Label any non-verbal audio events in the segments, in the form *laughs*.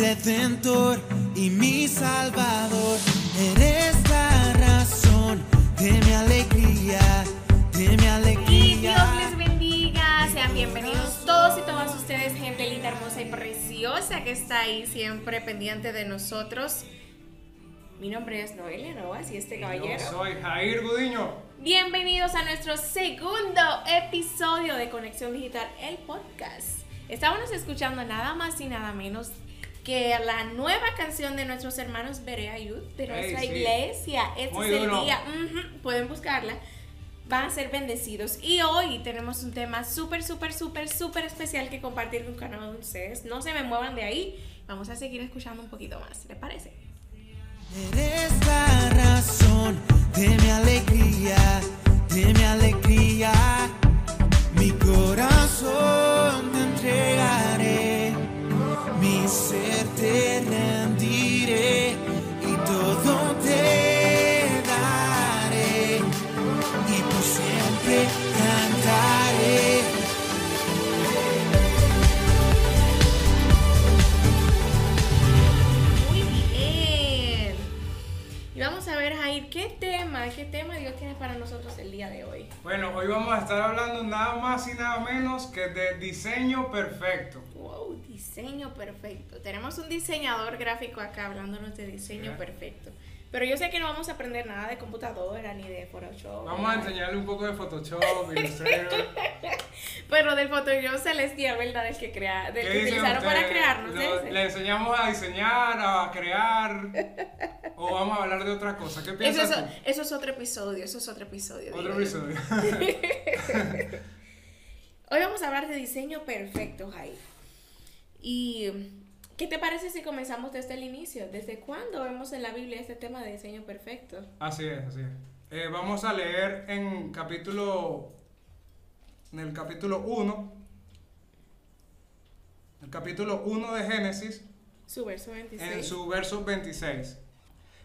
Redentor y mi salvador, eres la razón de mi alegría, de mi Y Dios alegría. les bendiga. Sean bienvenidos todos y todas ustedes, gente linda, hermosa y preciosa que está ahí siempre pendiente de nosotros. Mi nombre es Noelia Novas y este caballero. Yo soy Jair Gudiño. Bienvenidos a nuestro segundo episodio de Conexión Digital, el podcast. Estábamos escuchando nada más y nada menos que la nueva canción de nuestros hermanos Berea Youth, de nuestra sí. iglesia. Este Muy es el duro. día, pueden buscarla. Van a ser bendecidos. Y hoy tenemos un tema súper, súper, súper, súper especial que compartir con cada uno de ustedes. No se me muevan de ahí. Vamos a seguir escuchando un poquito más. ¿Les parece? Eres la razón de mi alegría, de mi alegría. Mi corazón Bueno, hoy vamos a estar hablando nada más y nada menos que de diseño perfecto. Wow, diseño perfecto. Tenemos un diseñador gráfico acá hablándonos de diseño perfecto. Pero yo sé que no vamos a aprender nada de computadora ni de Photoshop. Vamos a enseñarle un poco de Photoshop, Illustrator. *laughs* Pero del Photoshop celestial, ¿verdad? El que, crea, del ¿Qué que utilizaron para ustedes? crearnos. Lo- ese. ¿Le enseñamos a diseñar, a crear? ¿O vamos a hablar de otra cosa? ¿Qué Eso piensas es, tú? eso es otro episodio, eso es otro episodio. Otro episodio. *laughs* Hoy vamos a hablar de diseño perfecto, Jair. ¿Y qué te parece si comenzamos desde el inicio? ¿Desde cuándo vemos en la Biblia este tema de diseño perfecto? Así es, así es. Eh, vamos a leer en capítulo. En el capítulo 1. El capítulo 1 de Génesis. Su verso 26. en su verso 26.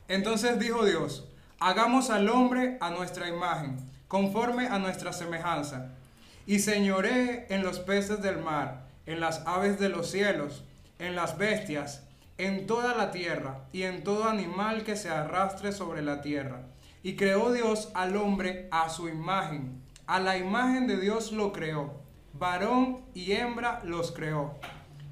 Entonces dijo Dios, hagamos al hombre a nuestra imagen, conforme a nuestra semejanza, y señoree en los peces del mar, en las aves de los cielos, en las bestias, en toda la tierra, y en todo animal que se arrastre sobre la tierra. Y creó Dios al hombre a su imagen, a la imagen de Dios lo creó, varón y hembra los creó.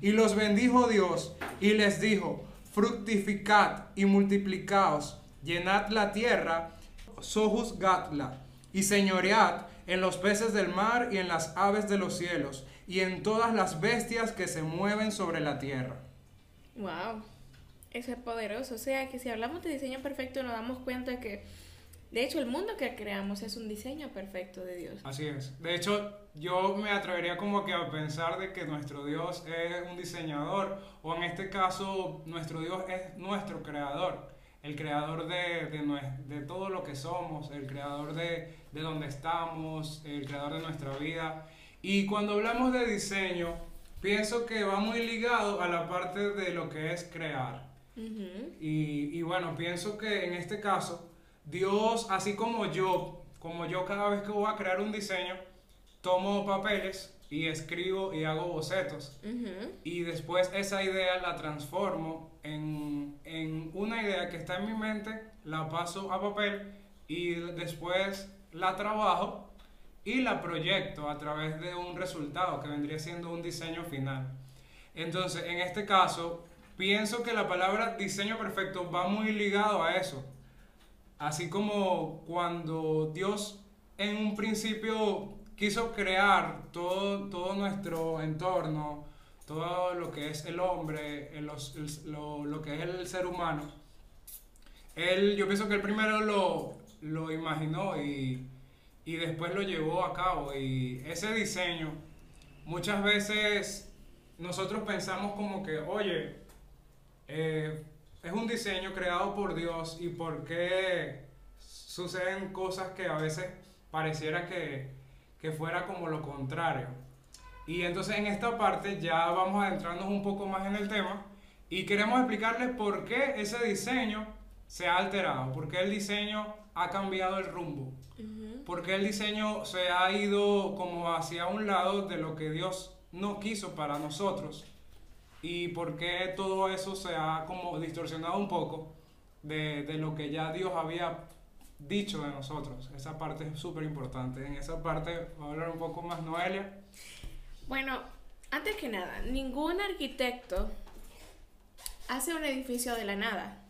Y los bendijo Dios y les dijo, fructificad y multiplicaos, llenad la tierra, sojus gatla, y señoread en los peces del mar y en las aves de los cielos, y en todas las bestias que se mueven sobre la tierra. Wow, eso es poderoso. O sea que si hablamos de diseño perfecto nos damos cuenta que, de hecho, el mundo que creamos es un diseño perfecto de Dios. Así es. De hecho, yo me atrevería como que a pensar de que nuestro Dios es un diseñador, o en este caso, nuestro Dios es nuestro creador, el creador de, de, de todo lo que somos, el creador de, de donde estamos, el creador de nuestra vida. Y cuando hablamos de diseño, pienso que va muy ligado a la parte de lo que es crear. Y, y bueno, pienso que en este caso, Dios, así como yo, como yo cada vez que voy a crear un diseño, tomo papeles y escribo y hago bocetos. Y después esa idea la transformo en, en una idea que está en mi mente, la paso a papel y después la trabajo y la proyecto a través de un resultado que vendría siendo un diseño final. Entonces, en este caso, pienso que la palabra diseño perfecto va muy ligado a eso. Así como cuando Dios en un principio quiso crear todo, todo nuestro entorno, todo lo que es el hombre, el- el- lo, lo que es el ser humano, él, yo pienso que él primero lo, lo imaginó y, y después lo llevó a cabo. Y ese diseño, muchas veces nosotros pensamos como que, oye, eh, es un diseño creado por Dios y por qué suceden cosas que a veces pareciera que, que fuera como lo contrario. Y entonces en esta parte ya vamos adentrarnos un poco más en el tema y queremos explicarles por qué ese diseño se ha alterado, por qué el diseño ha cambiado el rumbo, por qué el diseño se ha ido como hacia un lado de lo que Dios no quiso para nosotros y por qué todo eso se ha como distorsionado un poco de, de lo que ya Dios había dicho de nosotros. Esa parte es súper importante. En esa parte va a hablar un poco más Noelia. Bueno, antes que nada, ningún arquitecto hace un edificio de la nada.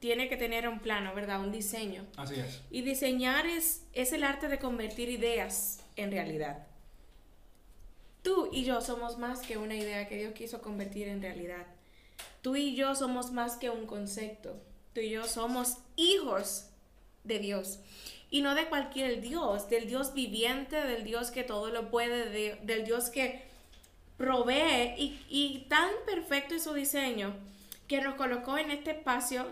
Tiene que tener un plano, ¿verdad? Un diseño. Así es. Y diseñar es, es el arte de convertir ideas en realidad. Tú y yo somos más que una idea que Dios quiso convertir en realidad. Tú y yo somos más que un concepto. Tú y yo somos hijos de Dios. Y no de cualquier Dios, del Dios viviente, del Dios que todo lo puede, de- del Dios que provee y, y tan perfecto es su diseño que nos colocó en este espacio,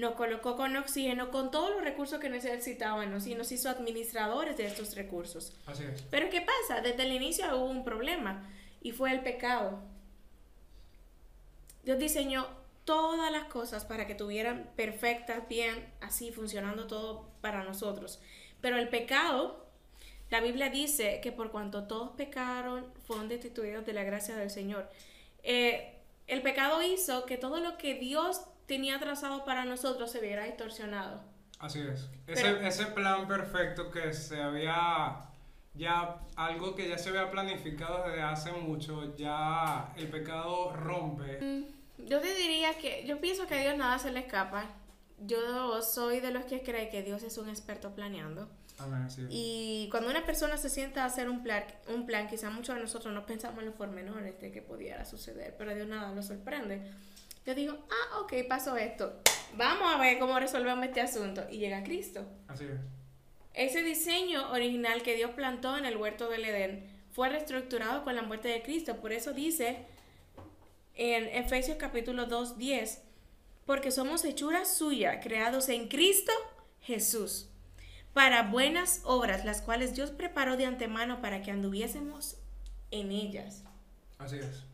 nos colocó con oxígeno, con todos los recursos que necesitábamos y nos hizo administradores de estos recursos. Así es. Pero ¿qué pasa? Desde el inicio hubo un problema y fue el pecado. Dios diseñó todas las cosas para que tuvieran perfectas, bien, así funcionando todo para nosotros. Pero el pecado, la Biblia dice que por cuanto todos pecaron, fueron destituidos de la gracia del Señor. Eh, el pecado hizo que todo lo que Dios tenía trazado para nosotros se viera distorsionado. Así es. Ese, Pero- ese plan perfecto que se había, ya algo que ya se había planificado desde hace mucho, ya el pecado rompe. Yo te diría que yo pienso que a Dios nada se le escapa. Yo soy de los que cree que Dios es un experto planeando. Amén. Y cuando una persona se sienta a hacer un plan, un plan quizá muchos de nosotros no pensamos en los pormenores de que pudiera suceder, pero a Dios nada lo sorprende. Yo digo, ah, ok, pasó esto. Vamos a ver cómo resolvemos este asunto. Y llega Cristo. Así es. Ese diseño original que Dios plantó en el huerto del Edén fue reestructurado con la muerte de Cristo. Por eso dice en Efesios capítulo 2, 10, porque somos hechura suya, creados en Cristo Jesús, para buenas obras, las cuales Dios preparó de antemano para que anduviésemos en ellas. Así es.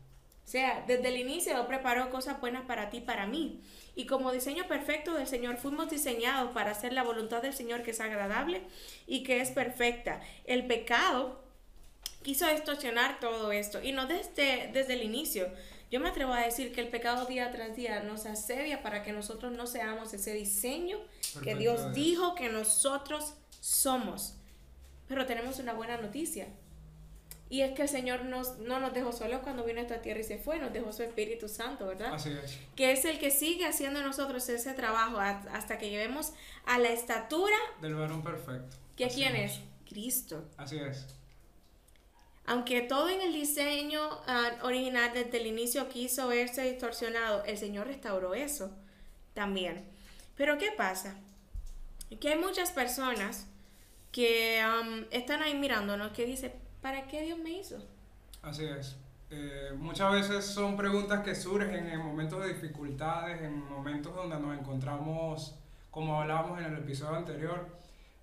O sea, desde el inicio Dios preparó cosas buenas para ti, para mí. Y como diseño perfecto del Señor, fuimos diseñados para hacer la voluntad del Señor que es agradable y que es perfecta. El pecado quiso distorsionar todo esto. Y no desde, desde el inicio. Yo me atrevo a decir que el pecado día tras día nos asedia para que nosotros no seamos ese diseño que Dios es. dijo que nosotros somos. Pero tenemos una buena noticia. Y es que el Señor nos, no nos dejó solos cuando vino a esta tierra y se fue, nos dejó su Espíritu Santo, ¿verdad? Así es. Que es el que sigue haciendo en nosotros ese trabajo hasta que llevemos a la estatura Del varón perfecto. que Así quién es? Cristo. Así es. Aunque todo en el diseño ah, original desde el inicio quiso verse distorsionado, el Señor restauró eso también. Pero ¿qué pasa? Que hay muchas personas que están ahí mirándonos que dicen, ¿para qué Dios me hizo? Así es. Eh, muchas veces son preguntas que surgen en momentos de dificultades, en momentos donde nos encontramos, como hablábamos en el episodio anterior,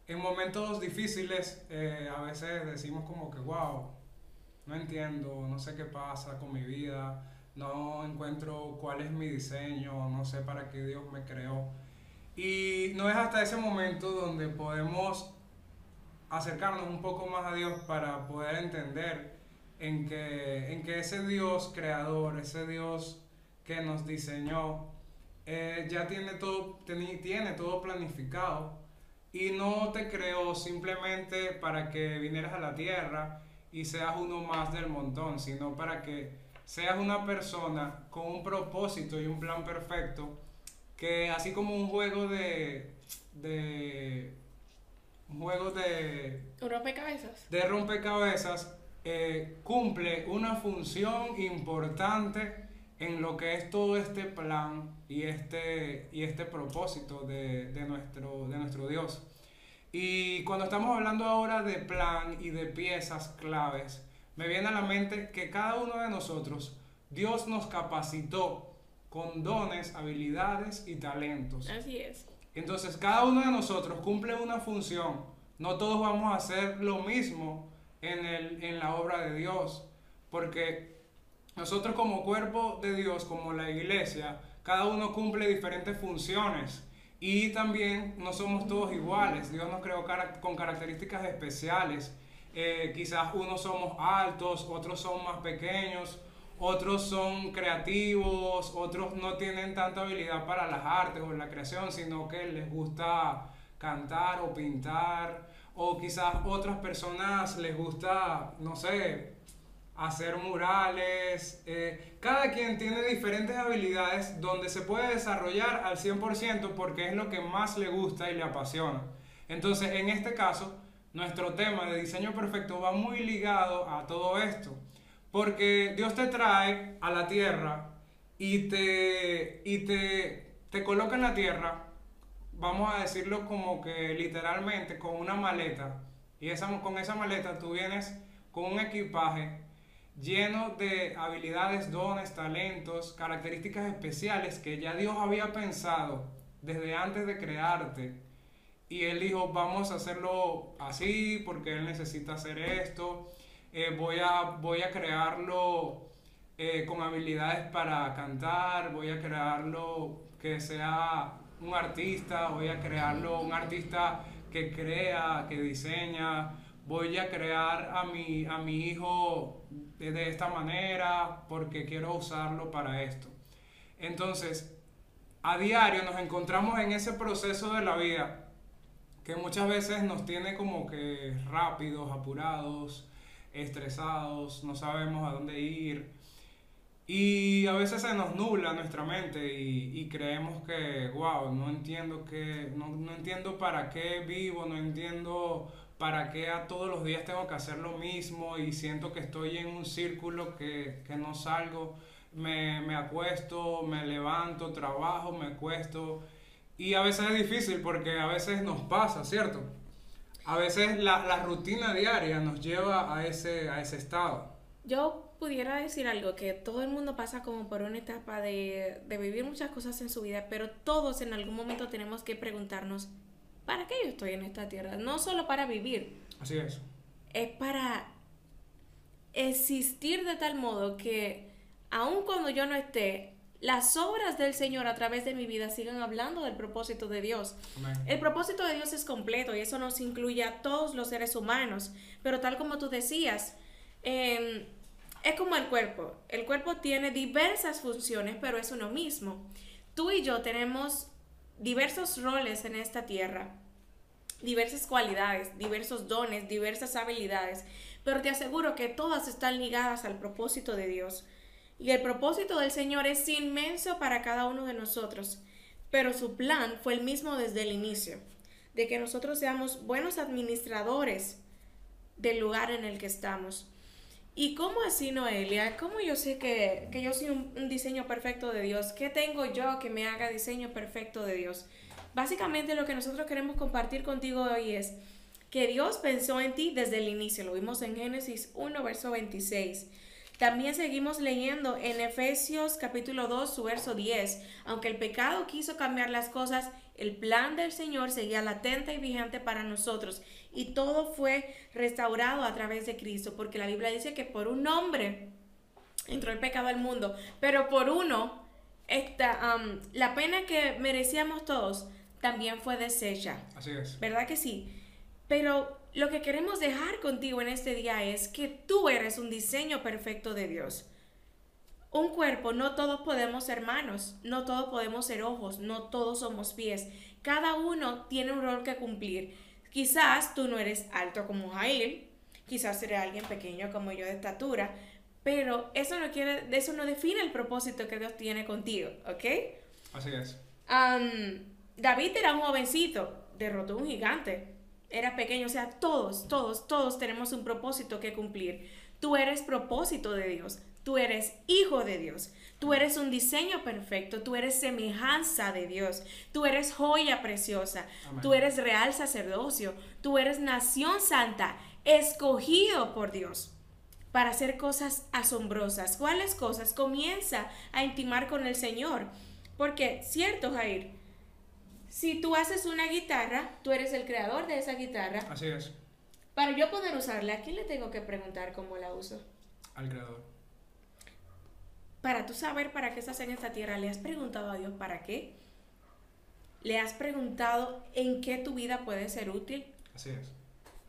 en momentos difíciles eh, a veces decimos como que, wow, no entiendo, no sé qué pasa con mi vida, no encuentro cuál es mi diseño, no sé para qué Dios me creó. Y no es hasta ese momento donde podemos acercarnos un poco más a Dios para poder entender en que, en que ese Dios creador, ese Dios que nos diseñó, eh, ya tiene todo, teni- tiene todo planificado y no te creó simplemente para que vinieras a la tierra y seas uno más del montón, sino para que seas una persona con un propósito y un plan perfecto que así como un juego de, de un juego de ¿Un rompecabezas? de rompecabezas eh, cumple una función importante en lo que es todo este plan y este, y este propósito de, de nuestro, de nuestro Dios. Y cuando estamos hablando ahora de plan y de piezas claves, me viene a la mente que cada uno de nosotros, Dios nos capacitó con dones, habilidades y talentos. Así es. Entonces cada uno de nosotros cumple una función. No todos vamos a hacer lo mismo en, el, en la obra de Dios. Porque nosotros como cuerpo de Dios, como la iglesia, cada uno cumple diferentes funciones. Y también no somos todos iguales. Dios nos creó con características especiales. eh, quizás unos somos altos, otros son más pequeños, otros son creativos, otros no tienen tanta habilidad para las artes o la creación, sino que les gusta cantar o pintar, o quizás otras personas les gusta, no sé, hacer murales. eh, cada quien tiene diferentes habilidades donde se puede desarrollar al 100% porque es lo que más le gusta y le apasiona. Entonces, en este caso, nuestro tema de diseño perfecto va muy ligado a todo esto. Porque Dios te trae a la tierra y te, y te, te coloca en la tierra, vamos a decirlo como que literalmente, con una maleta. Y esa, con esa maleta tú vienes con un equipaje lleno de habilidades, dones, talentos, características especiales que ya Dios había pensado desde antes de crearte. Y Él dijo, vamos a hacerlo así porque Él necesita hacer esto. Eh, voy, a, voy a crearlo eh, con habilidades para cantar, voy a crearlo que sea un artista, voy a crearlo un artista que crea, que diseña, voy a crear a mi, a mi hijo de, de esta manera porque quiero usarlo para esto. Entonces, a diario nos encontramos en ese proceso de la vida que muchas veces nos tiene como que rápidos, apurados, estresados, no sabemos a dónde ir. Y a veces se nos nubla nuestra mente y, y creemos que, wow, no entiendo, que, no, no entiendo para qué vivo, no entiendo para qué a todos los días tengo que hacer lo mismo y siento que estoy en un círculo que, que no salgo. Me, me acuesto, me levanto, trabajo, me acuesto. Y a veces es difícil porque a veces nos pasa, ¿cierto? A veces la, la rutina diaria nos lleva a ese, a ese estado. Yo pudiera decir algo, que todo el mundo pasa como por una etapa de, de vivir muchas cosas en su vida, pero todos en algún momento tenemos que preguntarnos, ¿para qué yo estoy en esta tierra? No solo para vivir, Así es. es para existir de tal modo que aun cuando yo no esté, las obras del Señor a través de mi vida sigan hablando del propósito de Dios. El propósito de Dios es completo y eso nos incluye a todos los seres humanos, pero tal como tú decías, eh, es como el cuerpo. El cuerpo tiene diversas funciones, pero es uno mismo. Tú y yo tenemos diversos roles en esta tierra, diversas cualidades, diversos dones, diversas habilidades, pero te aseguro que todas están ligadas al propósito de Dios. Y el propósito del Señor es inmenso para cada uno de nosotros, pero su plan fue el mismo desde el inicio, de que nosotros seamos buenos administradores del lugar en el que estamos. ¿Y cómo así, Noelia? ¿Cómo yo sé que, que yo soy un, un diseño perfecto de Dios? ¿Qué tengo yo que me haga diseño perfecto de Dios? Básicamente lo que nosotros queremos compartir contigo hoy es que Dios pensó en ti desde el inicio. Lo vimos en Génesis 1, verso 26. También seguimos leyendo en Efesios capítulo 2, su verso 10. Aunque el pecado quiso cambiar las cosas, el plan del Señor seguía latente y vigente para nosotros. Y todo fue restaurado a través de Cristo, porque la Biblia dice que por un hombre entró el pecado al mundo, pero por uno, esta, um, la pena que merecíamos todos también fue deshecha. Así es. ¿Verdad que sí? Pero lo que queremos dejar contigo en este día es que tú eres un diseño perfecto de Dios. Un cuerpo, no todos podemos ser manos, no todos podemos ser ojos, no todos somos pies. Cada uno tiene un rol que cumplir. Quizás tú no eres alto como Jair, quizás eres alguien pequeño como yo de estatura, pero eso no quiere, eso no define el propósito que Dios tiene contigo, ¿ok? Así es. David era un jovencito, derrotó a un gigante, era pequeño, o sea, todos, todos, todos tenemos un propósito que cumplir. Tú eres propósito de Dios, tú eres hijo de Dios, tú eres un diseño perfecto, tú eres semejanza de Dios, tú eres joya preciosa, Amén. tú eres real sacerdocio, tú eres nación santa, escogido por Dios para hacer cosas asombrosas. ¿Cuáles cosas? Comienza a intimar con el Señor. Porque, cierto, Jair, si tú haces una guitarra, tú eres el creador de esa guitarra. Así es. Para yo poder usarla, ¿a quién le tengo que preguntar cómo la uso? Al creador. Para tú saber para qué estás en esta tierra, ¿le has preguntado a Dios para qué? ¿Le has preguntado en qué tu vida puede ser útil? Así es.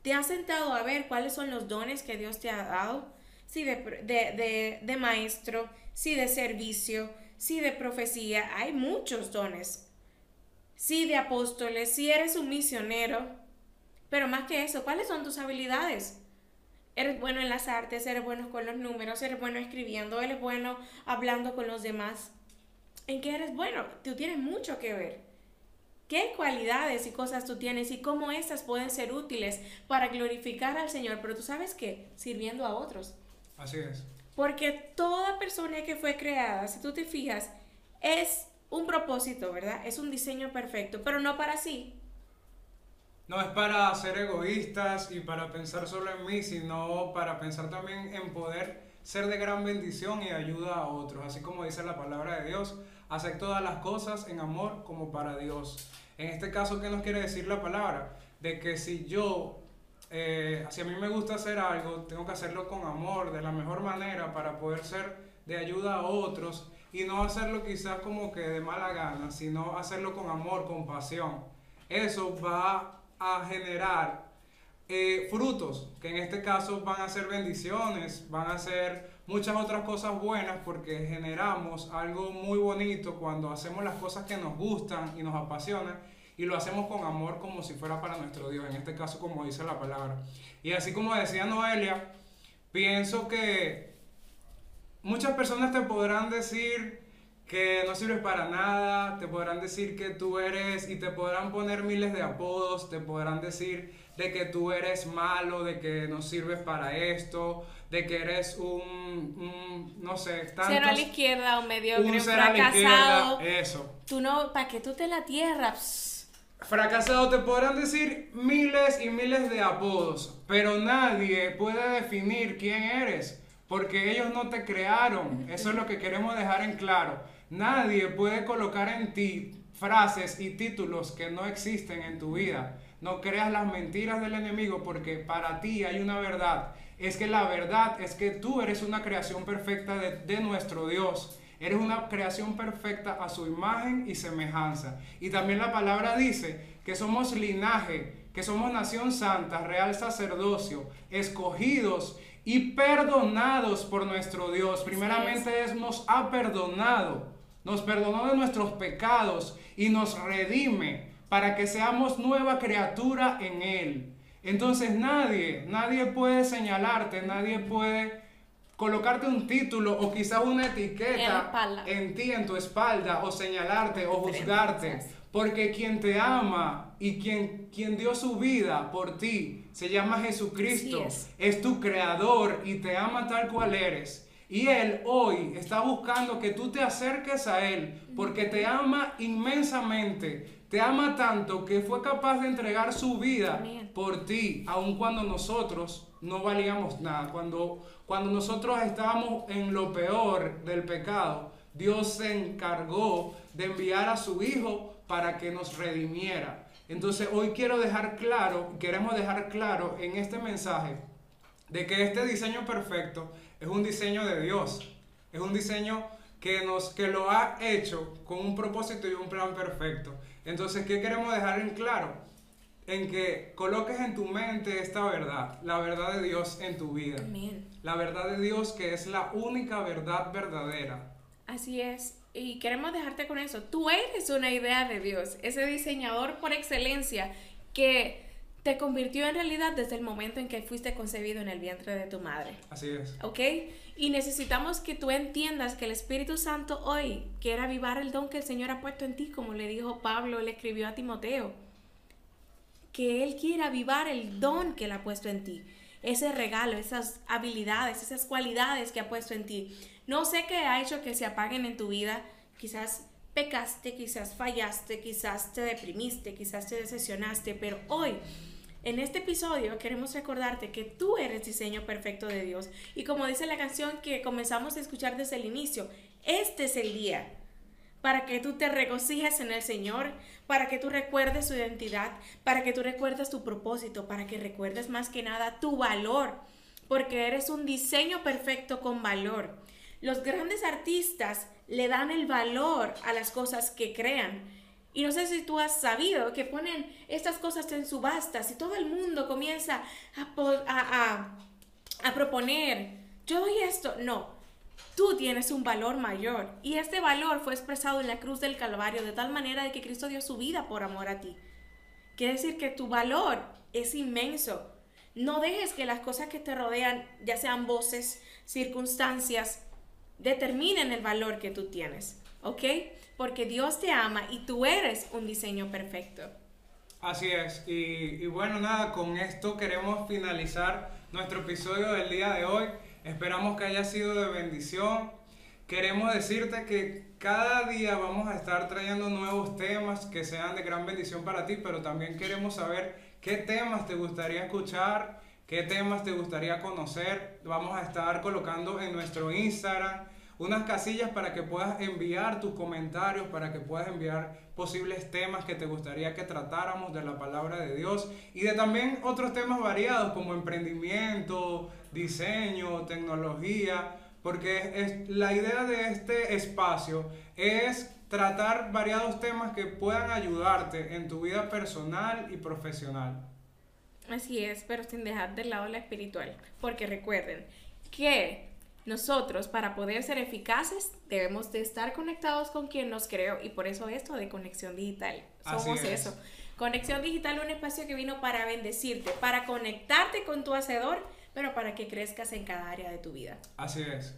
¿Te has sentado a ver cuáles son los dones que Dios te ha dado? Sí, de, de, de, maestro, sí, de servicio, sí, de profecía. Hay muchos dones. Sí, de apóstoles, sí eres un misionero. Pero más que eso, ¿cuáles son tus habilidades? Eres bueno en las artes, eres bueno con los números, eres bueno escribiendo, eres bueno hablando con los demás. ¿En qué eres bueno? Tú tienes mucho que ver. ¿Qué cualidades y cosas tú tienes y cómo estas pueden ser útiles para glorificar al Señor? Pero tú sabes qué? Sirviendo a otros. Así es. Porque toda persona que fue creada, si tú te fijas, es un propósito, ¿verdad? Es un diseño perfecto, pero no para sí. No es para ser egoístas y para pensar solo en mí, sino para pensar también en poder ser de gran bendición y ayuda a otros. Así como dice la palabra de Dios, hacer todas las cosas en amor como para Dios. En este caso, ¿qué nos quiere decir la palabra? De que si yo, eh, si a mí me gusta hacer algo, tengo que hacerlo con amor, de la mejor manera, para poder ser de ayuda a otros y no hacerlo quizás como que de mala gana, sino hacerlo con amor, con pasión. Eso va a generar eh, frutos, que en este caso van a ser bendiciones, van a ser muchas otras cosas buenas porque generamos algo muy bonito cuando hacemos las cosas que nos gustan y nos apasionan y lo hacemos con amor como si fuera para nuestro Dios, en este caso como dice la palabra. Y así como decía Noelia, pienso que muchas personas te podrán decir que no sirves para nada, te podrán decir que tú eres y te podrán poner miles de apodos, te podrán decir de que tú eres malo, de que no sirves para esto, de que eres un, no sé, tantos, Cero a la izquierda, un medio un fracasado. eso. Tú no, ¿para qué tú te la tierra? Fracasado, te podrán decir miles y miles de apodos, pero nadie puede definir quién eres, porque ellos no te crearon. Eso es lo que queremos dejar en claro. Nadie puede colocar en ti frases y títulos que no existen en tu vida. No creas las mentiras del enemigo porque para ti hay una verdad. Es que la verdad es que tú eres una creación perfecta de, nuestro Dios. Eres una creación perfecta a su imagen y semejanza. Y también la palabra dice que somos linaje, que somos nación santa, real sacerdocio, escogidos y perdonados por nuestro Dios. Primeramente es, nos ha perdonado, nos perdonó de nuestros pecados y nos redime para que seamos nueva criatura en Él. Entonces nadie, nadie puede señalarte, nadie puede colocarte un título o quizás una etiqueta en, ti, en tu espalda, o señalarte o juzgarte. Porque quien te ama y quien, quien dio su vida por ti se llama Jesucristo. Es. es tu creador y te ama tal cual eres. Y Él hoy está buscando que tú te acerques a Él porque te ama inmensamente te ama tanto que fue capaz de entregar su vida por ti, aun cuando nosotros no valíamos nada. Cuando, cuando nosotros estábamos en lo peor del pecado, Dios se encargó de enviar a su Hijo para que nos redimiera. Entonces hoy quiero dejar claro, queremos dejar claro en este mensaje de que este diseño perfecto es un diseño de Dios. Es un diseño que, nos, que lo ha hecho con un propósito y un plan perfecto. Entonces, ¿qué queremos dejar en claro? En que coloques en tu mente esta verdad, la verdad de Dios en tu vida. La verdad de Dios que es la única verdad verdadera. Así es. Y queremos dejarte con eso. Tú eres una idea de Dios, ese diseñador por excelencia que te convirtió en realidad desde el momento en que fuiste concebido en el vientre de tu madre. Así es. ¿Ok? Y necesitamos que tú entiendas que el Espíritu Santo hoy quiere avivar el don que el Señor ha puesto en ti, como le dijo Pablo, le escribió a Timoteo. Que Él quiere avivar el don que Él ha puesto en ti. Ese regalo, esas habilidades, esas cualidades que ha puesto en ti. No sé qué ha hecho que se apaguen en tu vida. Quizás pecaste, quizás fallaste, quizás te deprimiste, quizás te decepcionaste, pero hoy en este episodio queremos recordarte que tú eres diseño perfecto de Dios. Y como dice la canción que comenzamos a escuchar desde el inicio, este es el día para que tú te regocijes en el Señor, para que tú recuerdes su identidad, para que tú recuerdes tu propósito, para que recuerdes más que nada tu valor, porque eres un diseño perfecto con valor. Los grandes artistas le dan el valor a las cosas que crean Y no sé si tú has sabido que ponen estas cosas en subastas y todo el mundo comienza a, a proponer, yo doy esto. No, tú tienes un valor mayor y este valor fue expresado en la cruz del Calvario de tal manera de que Cristo dio su vida por amor a ti. Quiere decir que tu valor es inmenso. No dejes que las cosas que te rodean, ya sean voces, circunstancias, determinen el valor que tú tienes, ¿ok? Porque Dios te ama y tú eres un diseño perfecto. Así es, y, y bueno, nada, con esto queremos finalizar nuestro episodio del día de hoy. Esperamos que haya sido de bendición. Queremos decirte que cada día vamos a estar trayendo nuevos temas que sean de gran bendición para ti, pero también queremos saber qué temas te gustaría escuchar, qué temas te gustaría conocer. Vamos a estar colocando en nuestro Instagram unas casillas para que puedas enviar tus comentarios, para que puedas enviar posibles temas que te gustaría que tratáramos de la palabra de Dios y de también otros temas variados como emprendimiento, diseño, tecnología, porque es, la idea de este espacio es tratar variados temas que puedan ayudarte en tu vida personal y profesional. Así es, pero sin dejar de lado la espiritual. Porque recuerden que nosotros para poder ser eficaces debemos de estar conectados con quien nos creó y por eso esto de conexión digital. Así Somos es. eso. Conexión digital un espacio que vino para bendecirte, para conectarte con tu hacedor, pero para que crezcas en cada área de tu vida. Así es.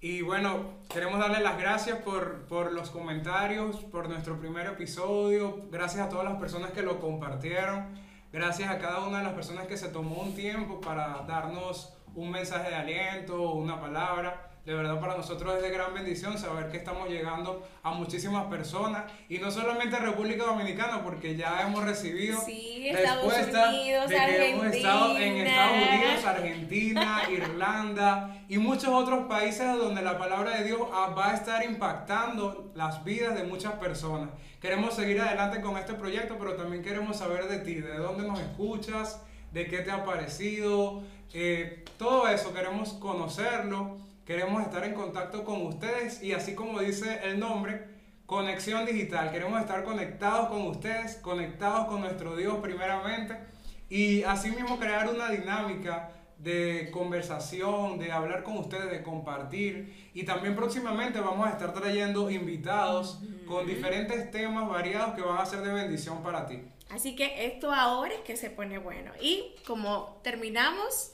Y bueno, queremos darle las gracias por, por los comentarios, por nuestro primer episodio. Gracias a todas las personas que lo compartieron. Gracias a cada una de las personas que se tomó un tiempo para darnos un mensaje de aliento, una palabra. De verdad para nosotros es de gran bendición saber que estamos llegando a muchísimas personas y no solamente a República Dominicana porque ya hemos recibido Sí, Estados respuesta Unidos, de que hemos estado en Argentina. Estados Unidos, Argentina, Irlanda y muchos otros países donde la palabra de Dios ah, va a estar impactando las vidas de muchas personas. Queremos seguir adelante con este proyecto, pero también queremos saber de ti, de dónde nos escuchas, de qué te ha parecido, eh, todo eso queremos conocerlo, queremos estar en contacto con ustedes y así como dice el nombre, conexión digital, queremos estar conectados con ustedes, conectados con nuestro Dios primeramente y asimismo crear una dinámica de conversación, de hablar con ustedes, de compartir. Y también próximamente vamos a estar trayendo invitados con diferentes temas variados que van a ser de bendición para ti. Así que esto ahora es que se pone bueno. Y como terminamos,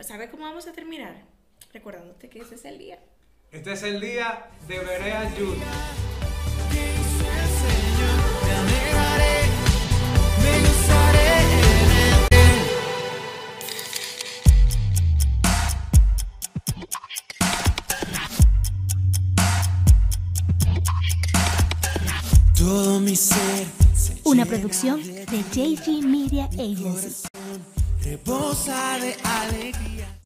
¿sabe cómo vamos a terminar? Recordándote que ese es el día. Este es el día de Berea Youth. ¿Qué hizo el Señor? Me alegraré, me gozaré en él. Todo mi ser se Una producción de. JG Media Agency. Rebosa de alegría.